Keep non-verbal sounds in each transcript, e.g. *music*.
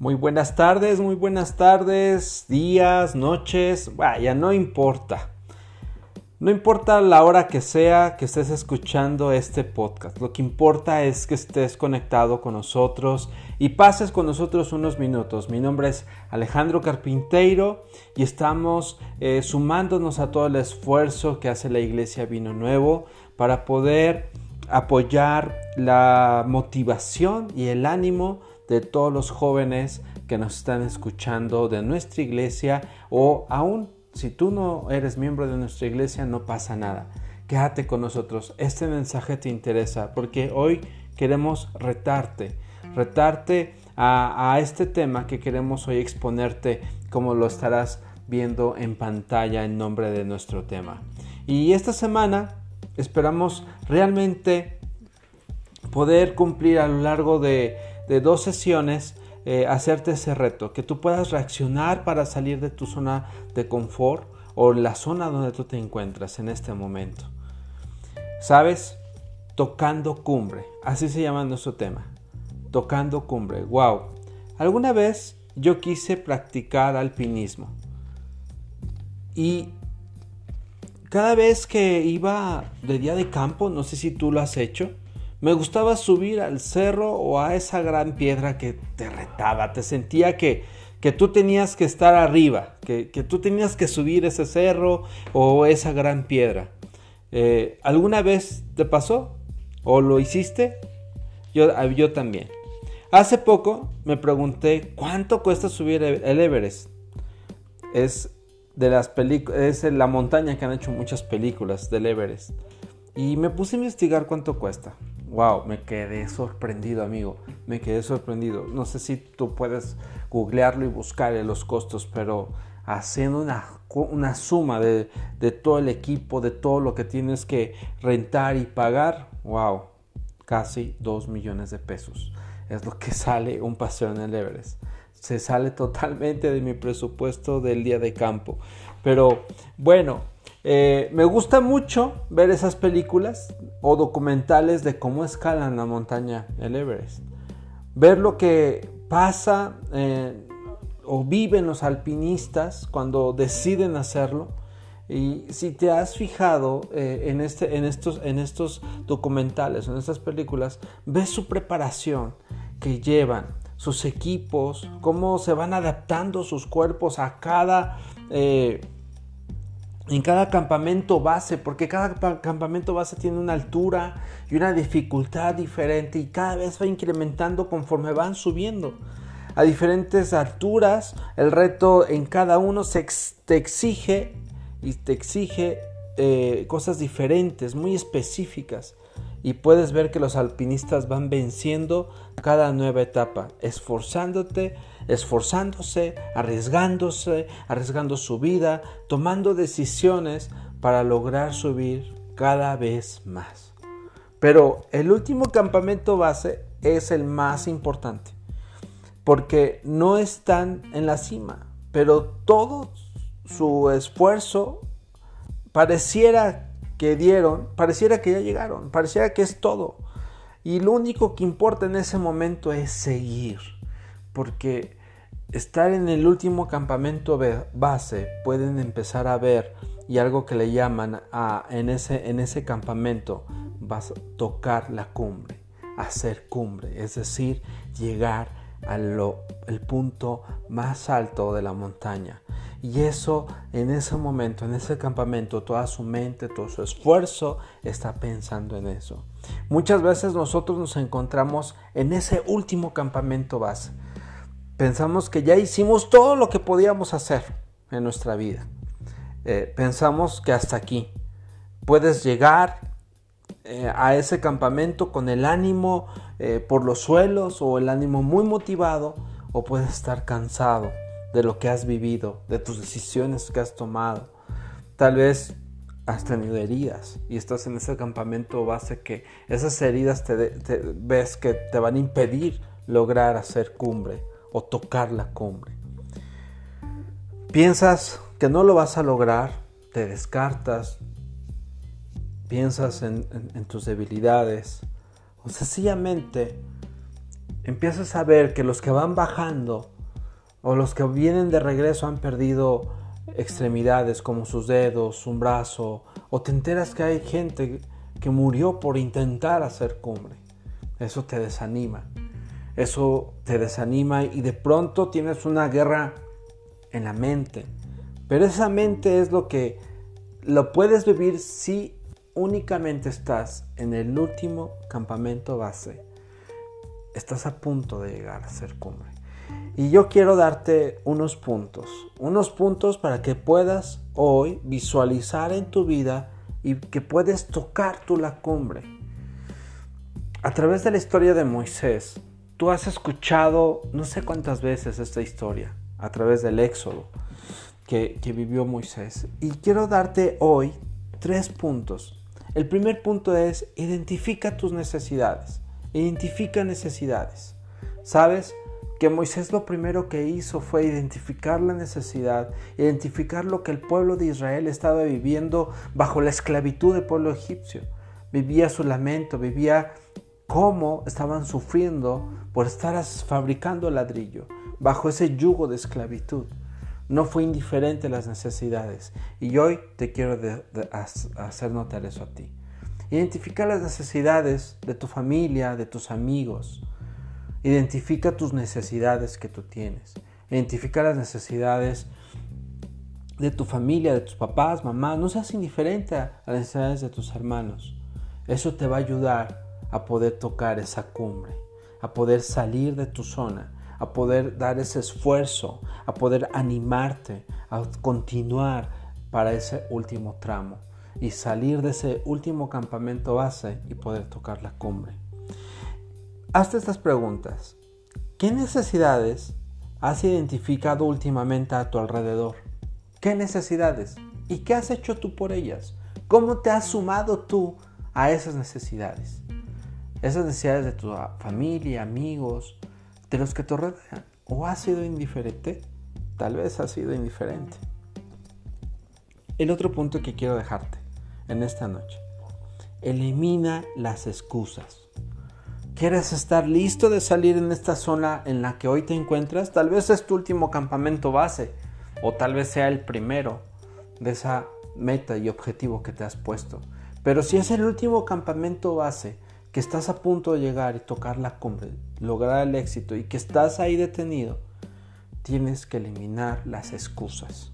Muy buenas tardes, muy buenas tardes, días, noches, vaya, no importa. No importa la hora que sea que estés escuchando este podcast, lo que importa es que estés conectado con nosotros y pases con nosotros unos minutos. Mi nombre es Alejandro Carpinteiro y estamos eh, sumándonos a todo el esfuerzo que hace la Iglesia Vino Nuevo para poder apoyar la motivación y el ánimo de todos los jóvenes que nos están escuchando de nuestra iglesia o aún si tú no eres miembro de nuestra iglesia no pasa nada. Quédate con nosotros. Este mensaje te interesa porque hoy queremos retarte, retarte a, a este tema que queremos hoy exponerte como lo estarás viendo en pantalla en nombre de nuestro tema. Y esta semana esperamos realmente poder cumplir a lo largo de de dos sesiones eh, hacerte ese reto, que tú puedas reaccionar para salir de tu zona de confort o la zona donde tú te encuentras en este momento. ¿Sabes? Tocando cumbre, así se llama nuestro tema. Tocando cumbre, wow. Alguna vez yo quise practicar alpinismo y cada vez que iba de día de campo, no sé si tú lo has hecho, me gustaba subir al cerro o a esa gran piedra que te retaba, te sentía que, que tú tenías que estar arriba, que, tú tenías que subir ese cerro o esa gran piedra. Eh, ¿Alguna vez te pasó? ¿O lo hiciste? Yo, ah, yo también. Hace poco me pregunté cuánto cuesta subir el Everest. Es de las es la montaña que han hecho muchas películas del Everest. Y me puse a investigar cuánto cuesta wow, me quedé sorprendido, amigo. Me quedé sorprendido. No sé si tú puedes googlearlo y buscar los costos, pero haciendo una, una suma de, de, todo el equipo, de todo lo que tienes que rentar y pagar, wow, casi 2 millones de pesos. Es lo que *laughs* sale un paseo en el Everest. Se sale totalmente de mi presupuesto del día de campo. Pero bueno, eh, me gusta mucho ver esas películas o documentales de cómo escalan la montaña el Everest. Ver lo que pasa eh, o viven los alpinistas cuando deciden hacerlo. Y si te has fijado eh, en, este, en, estos, en estos documentales, en estas películas, ves su preparación que llevan, sus equipos, cómo se van adaptando sus cuerpos a cada en cada campamento base, porque cada campamento base tiene una altura y una dificultad diferente y cada vez va incrementando conforme van subiendo. A diferentes alturas, el reto en cada uno se te exige y te exige eh, cosas diferentes, muy específicas. Y puedes ver que los alpinistas van venciendo cada nueva etapa, esforzándote esforzándose, arriesgándose, arriesgando su vida, tomando decisiones para lograr subir cada vez más. Pero el último campamento base es el más importante, porque no están en la cima, pero todo su esfuerzo pareciera que dieron, pareciera que ya llegaron, pareciera que es todo. Y lo único que importa en ese momento es seguir, porque estar en el último campamento base pueden empezar a ver y algo que le llaman a, en, ese, en ese campamento vas a tocar la cumbre, hacer cumbre, es decir, llegar al punto más alto de la montaña. Y eso en ese momento, en ese campamento, toda su mente, todo su esfuerzo está pensando en eso. Muchas veces nosotros nos encontramos en ese último campamento base Pensamos que ya hicimos todo lo que podíamos hacer en nuestra vida. Eh, pensamos que hasta aquí. Puedes llegar eh, a ese campamento con el ánimo eh, por los suelos o el ánimo muy motivado o puedes estar cansado de lo que has vivido, de tus decisiones que has tomado. Tal vez has tenido heridas y estás en ese campamento base que esas heridas te ves que te van a impedir lograr hacer cumbre o tocar la cumbre. Piensas que no lo vas a lograr, te descartas, piensas en, tus debilidades o sencillamente empiezas a ver que los que van bajando o los que vienen de regreso han perdido extremidades como sus dedos, un brazo, o te enteras que hay gente que murió por intentar hacer cumbre. Eso te desanima. Eso te desanima y de pronto tienes una guerra en la mente. Pero esa mente es lo que lo puedes vivir si únicamente estás en el último campamento base. Estás a punto de llegar a ser cumbre. Y yo quiero darte unos puntos, unos puntos para que puedas hoy visualizar en tu vida y que puedes tocar tú la cumbre. A través de la historia de Moisés, tú has escuchado no sé cuántas veces esta historia, a través del Éxodo que, que vivió Moisés. Y quiero darte hoy tres puntos. El primer punto es identifica tus necesidades. Identifica necesidades. ¿Sabes? Que Moisés lo primero que hizo fue identificar la necesidad, identificar lo que el pueblo de Israel estaba viviendo bajo la esclavitud del pueblo egipcio. Vivía su lamento, vivía cómo estaban sufriendo por estar fabricando ladrillo bajo ese yugo de esclavitud. No fue indiferente a las necesidades. Y hoy te quiero hacer notar eso a ti. Identificar las necesidades de tu familia, de tus amigos, Identifica tus necesidades que tú tienes. Identifica las necesidades de tu familia, de tus papás, mamás. No seas indiferente a las necesidades de tus hermanos. Eso te va a ayudar a poder tocar esa cumbre, a poder salir de tu zona, a poder dar ese esfuerzo, a poder animarte, a continuar para ese último tramo y salir de ese último campamento base y poder tocar la cumbre. Hazte estas preguntas. ¿Qué necesidades has identificado últimamente a tu alrededor? ¿Qué necesidades? ¿Y qué has hecho tú por ellas? ¿Cómo te has sumado tú a esas necesidades? Esas necesidades de tu familia, amigos, de los que te rodean. ¿O has sido indiferente? Tal vez has sido indiferente. El otro punto que quiero dejarte en esta noche. Elimina las excusas. ¿Quieres estar listo de salir en esta zona en la que hoy te encuentras? Tal vez es tu último campamento base o tal vez sea el primero de esa meta y objetivo que te has puesto. Pero si es el último campamento base que estás a punto de llegar y tocar la cumbre, lograr el éxito y que estás ahí detenido, tienes que eliminar las excusas.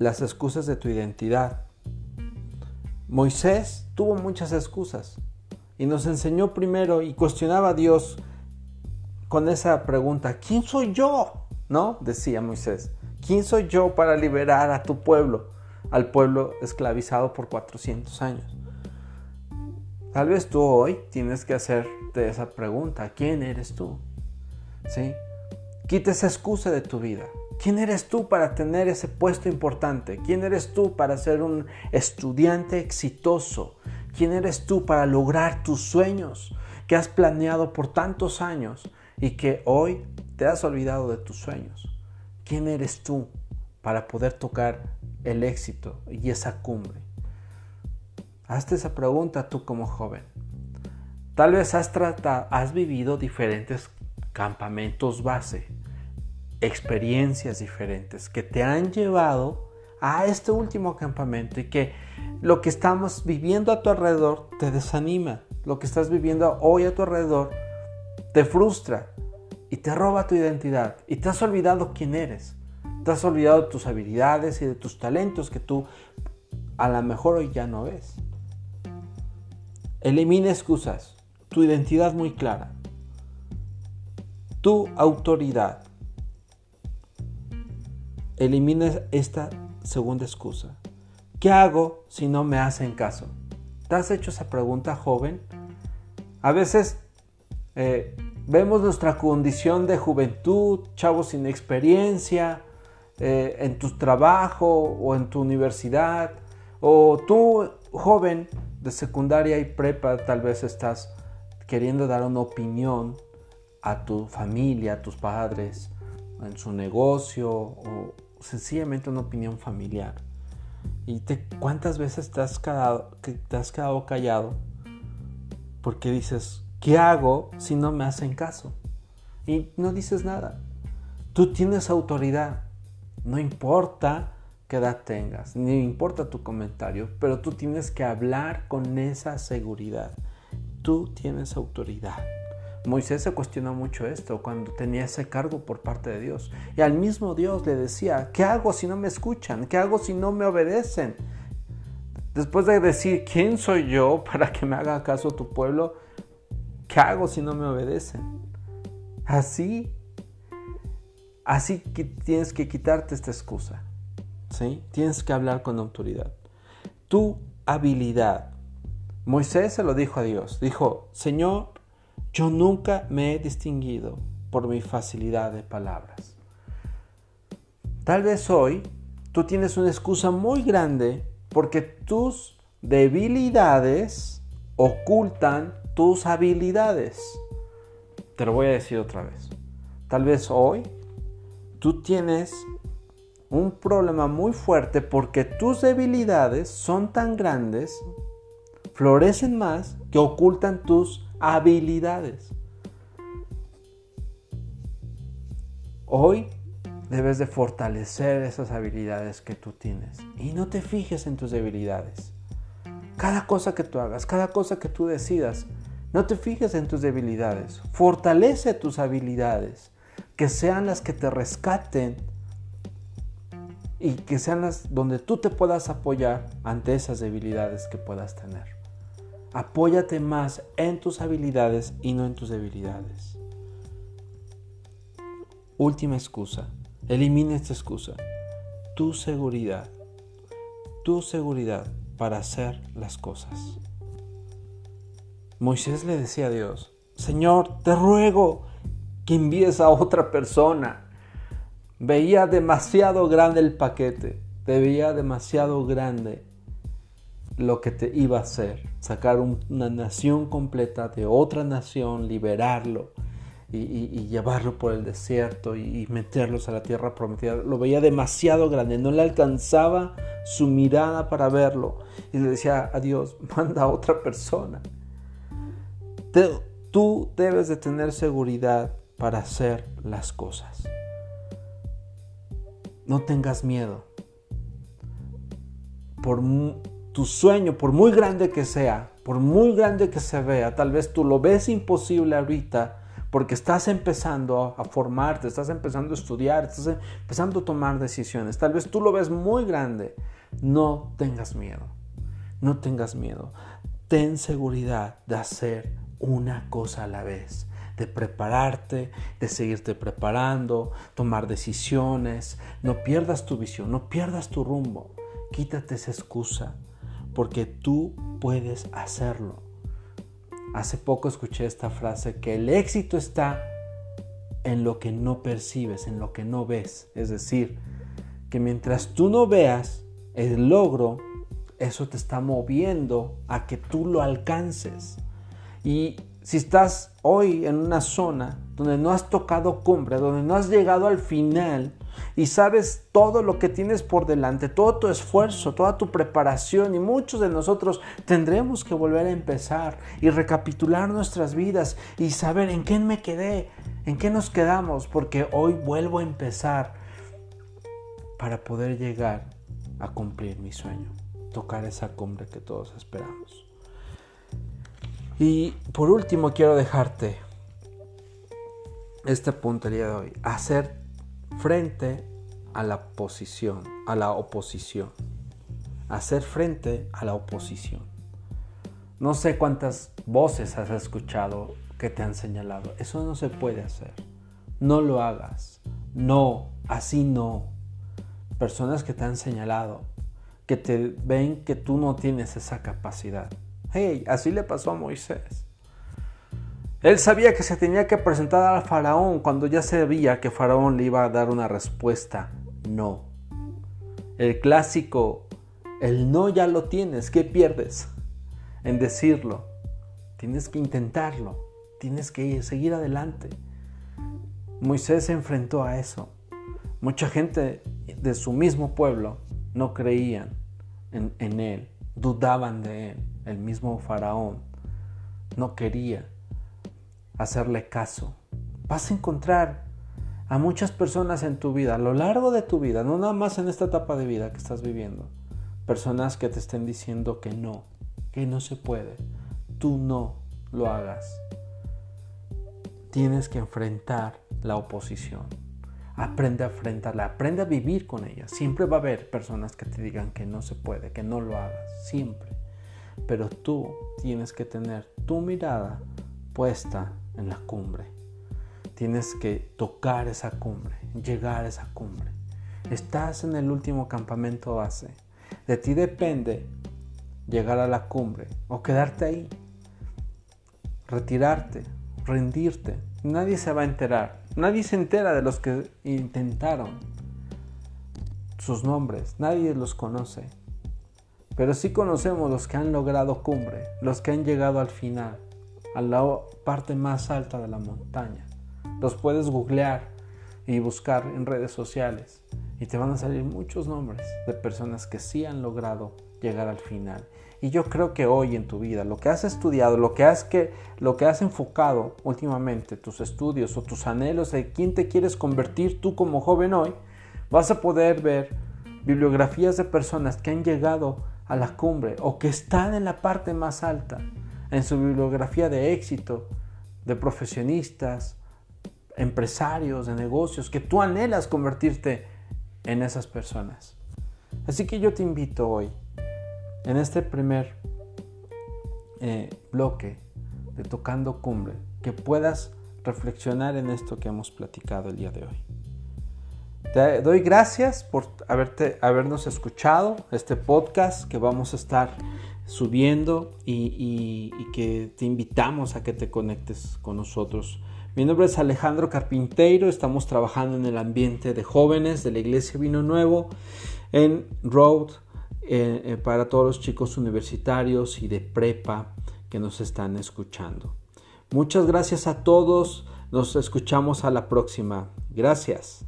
Las excusas de tu identidad. Moisés tuvo muchas excusas y nos enseñó primero y cuestionaba a Dios con esa pregunta, ¿quién soy yo? ¿No? Decía Moisés, ¿quién soy yo para liberar a tu pueblo, al pueblo esclavizado por 400 años? Tal vez tú hoy tienes que hacerte esa pregunta, ¿quién eres tú? ¿Sí? Quita esa excusa de tu vida. ¿Quién eres tú para tener ese puesto importante? ¿Quién eres tú para ser un estudiante exitoso? ¿Quién eres tú para lograr tus sueños que has planeado por tantos años y que hoy te has olvidado de tus sueños? ¿Quién eres tú para poder tocar el éxito y esa cumbre? Hazte esa pregunta tú como joven. Tal vez has, tratado, has vivido diferentes campamentos base, experiencias diferentes que te han llevado a este último campamento y que lo que estamos viviendo a tu alrededor te desanima, lo que estás viviendo hoy a tu alrededor te frustra y te roba tu identidad y te has olvidado quién eres, te has olvidado de tus habilidades y de tus talentos que tú a lo mejor hoy ya no ves. Elimina excusas, tu identidad muy clara, tu autoridad. Elimina esta segunda excusa. ¿Qué hago si no me hacen caso? ¿Te has hecho esa pregunta, joven? A veces eh, vemos nuestra condición de juventud, chavos sin experiencia, eh, en tu trabajo o en tu universidad, o tú, joven de secundaria y prepa, tal vez estás queriendo dar una opinión a tu familia, a tus padres, en su negocio o sencillamente una opinión familiar. ¿Y te, cuántas veces te has, quedado, te has quedado callado porque dices, ¿qué hago si no me hacen caso? Y no dices nada. Tú tienes autoridad. No importa qué edad tengas, ni importa tu comentario, pero tú tienes que hablar con esa seguridad. Tú tienes autoridad. Moisés se cuestionó mucho esto cuando tenía ese cargo por parte de Dios. Y al mismo Dios le decía, ¿qué hago si no me escuchan? ¿Qué hago si no me obedecen? Después de decir, ¿quién soy yo *laughs* para que me haga caso tu pueblo? ¿Qué hago si no me obedecen? Así, así que tienes que quitarte esta excusa. ¿sí? Tienes que hablar con autoridad. Tu habilidad. Moisés se lo dijo a Dios. Dijo, Señor, yo nunca me he distinguido por mi facilidad de palabras. Tal vez hoy tú tienes una excusa muy grande porque tus debilidades ocultan tus habilidades. Te lo voy a decir otra vez. Tal vez hoy tú tienes un problema muy fuerte porque tus debilidades son tan grandes, florecen más, que ocultan tus habilidades. Hoy debes de fortalecer esas habilidades que tú tienes y no te fijes en tus debilidades. Cada cosa que tú hagas, cada cosa que tú decidas, no te fijes en tus debilidades. Fortalece tus habilidades, que sean las que te rescaten y que sean las donde tú te puedas apoyar ante esas debilidades que puedas tener. Apóyate más en tus habilidades y no en tus debilidades. Última excusa. Elimina esta excusa. Tu seguridad. Tu seguridad para hacer las cosas. Moisés le decía a Dios, Señor, te ruego que envíes a otra persona. Veía demasiado grande el paquete, te veía demasiado grande lo que te iba a hacer, sacar una nación completa de otra nación, liberarlo y, llevarlo por el desierto y, meterlos a la tierra prometida. Lo veía demasiado grande, no le alcanzaba su mirada para verlo y le decía a Dios, *laughs* manda a otra persona. tú debes de tener seguridad para hacer las cosas. No tengas miedo. Por tu sueño, por muy grande que sea, por muy grande que se vea, tal vez tú lo ves imposible ahorita porque estás empezando a formarte, estás empezando a estudiar, estás empezando a tomar decisiones. Tal vez tú lo ves muy grande. No tengas miedo. No tengas miedo. Ten seguridad de hacer una cosa a la vez de prepararte, de seguirte preparando, tomar decisiones. No pierdas tu visión, no pierdas tu rumbo. Quítate esa excusa porque tú puedes hacerlo. Hace poco escuché esta frase que el éxito está en lo que no percibes, en lo que no ves. Es decir, que mientras tú no veas el logro, eso te está moviendo a que tú lo alcances. Y si estás hoy en una zona donde no has tocado cumbre, donde no has llegado al final, y sabes todo lo que tienes por delante, todo tu esfuerzo, toda tu preparación y muchos de nosotros tendremos que volver a empezar y recapitular nuestras vidas y saber en qué me quedé, en qué nos quedamos, porque hoy vuelvo a empezar para poder llegar a cumplir mi sueño, tocar esa cumbre que todos esperamos. Y por último quiero dejarte este punto el día de hoy, hacer frente a la posición, a la oposición. Hacer frente a la oposición. No sé cuántas voces has escuchado que te han señalado. Eso no se puede hacer. No lo hagas. No, así no. Personas que te han señalado, que te ven que tú no tienes esa capacidad. Hey, así le pasó a Moisés. Él sabía que se tenía que presentar al faraón cuando ya sabía que faraón le iba a dar una respuesta no. El clásico, el no ya lo tienes, ¿qué pierdes en decirlo? Tienes que intentarlo, tienes que seguir adelante. Moisés se enfrentó a eso. Mucha gente de su mismo pueblo no creían en, en él, dudaban de él. El mismo faraón no quería hacerle caso. Vas a encontrar a muchas personas en tu vida, a lo largo de tu vida, no nada más en esta etapa de vida que estás viviendo. Personas que te estén diciendo que no, que no se puede. Tú no lo hagas. Tienes que enfrentar la oposición. Aprende a enfrentarla, aprende a vivir con ella. Siempre va a haber personas que te digan que no se puede, que no lo hagas, siempre. Pero tú tienes que tener tu mirada puesta en la cumbre. Tienes que tocar esa cumbre, llegar a esa cumbre. Estás en el último campamento base. De ti depende llegar a la cumbre o quedarte ahí, retirarte, rendirte. Nadie se va a enterar. Nadie se entera de los que intentaron sus nombres. Nadie los conoce. Pero sí conocemos los que han logrado cumbre, los que han llegado al final, a la parte más alta de la montaña. Los puedes googlear y buscar en redes sociales y te van a salir muchos nombres de personas que sí han logrado llegar al final. Y yo creo que hoy en tu vida, lo que has estudiado, lo que has, que, lo que has enfocado últimamente, tus estudios o tus anhelos de quién te quieres convertir tú como joven hoy, vas a poder ver bibliografías de personas que han llegado a la cumbre o que están en la parte más alta en su bibliografía de éxito, de profesionistas, empresarios, de negocios, que tú anhelas convertirte en esas personas. Así que yo te invito hoy, en este primer eh, bloque de Tocando Cumbre, que puedas reflexionar en esto que hemos platicado el día de hoy. Te doy gracias por haberte, habernos escuchado este podcast que vamos a estar subiendo y, que te invitamos a que te conectes con nosotros. Mi nombre es Alejandro Carpinteiro, estamos trabajando en el ambiente de jóvenes de la Iglesia Vino Nuevo en Road eh, eh, para todos los chicos universitarios y de prepa que nos están escuchando. Muchas gracias a todos, nos escuchamos a la próxima. Gracias.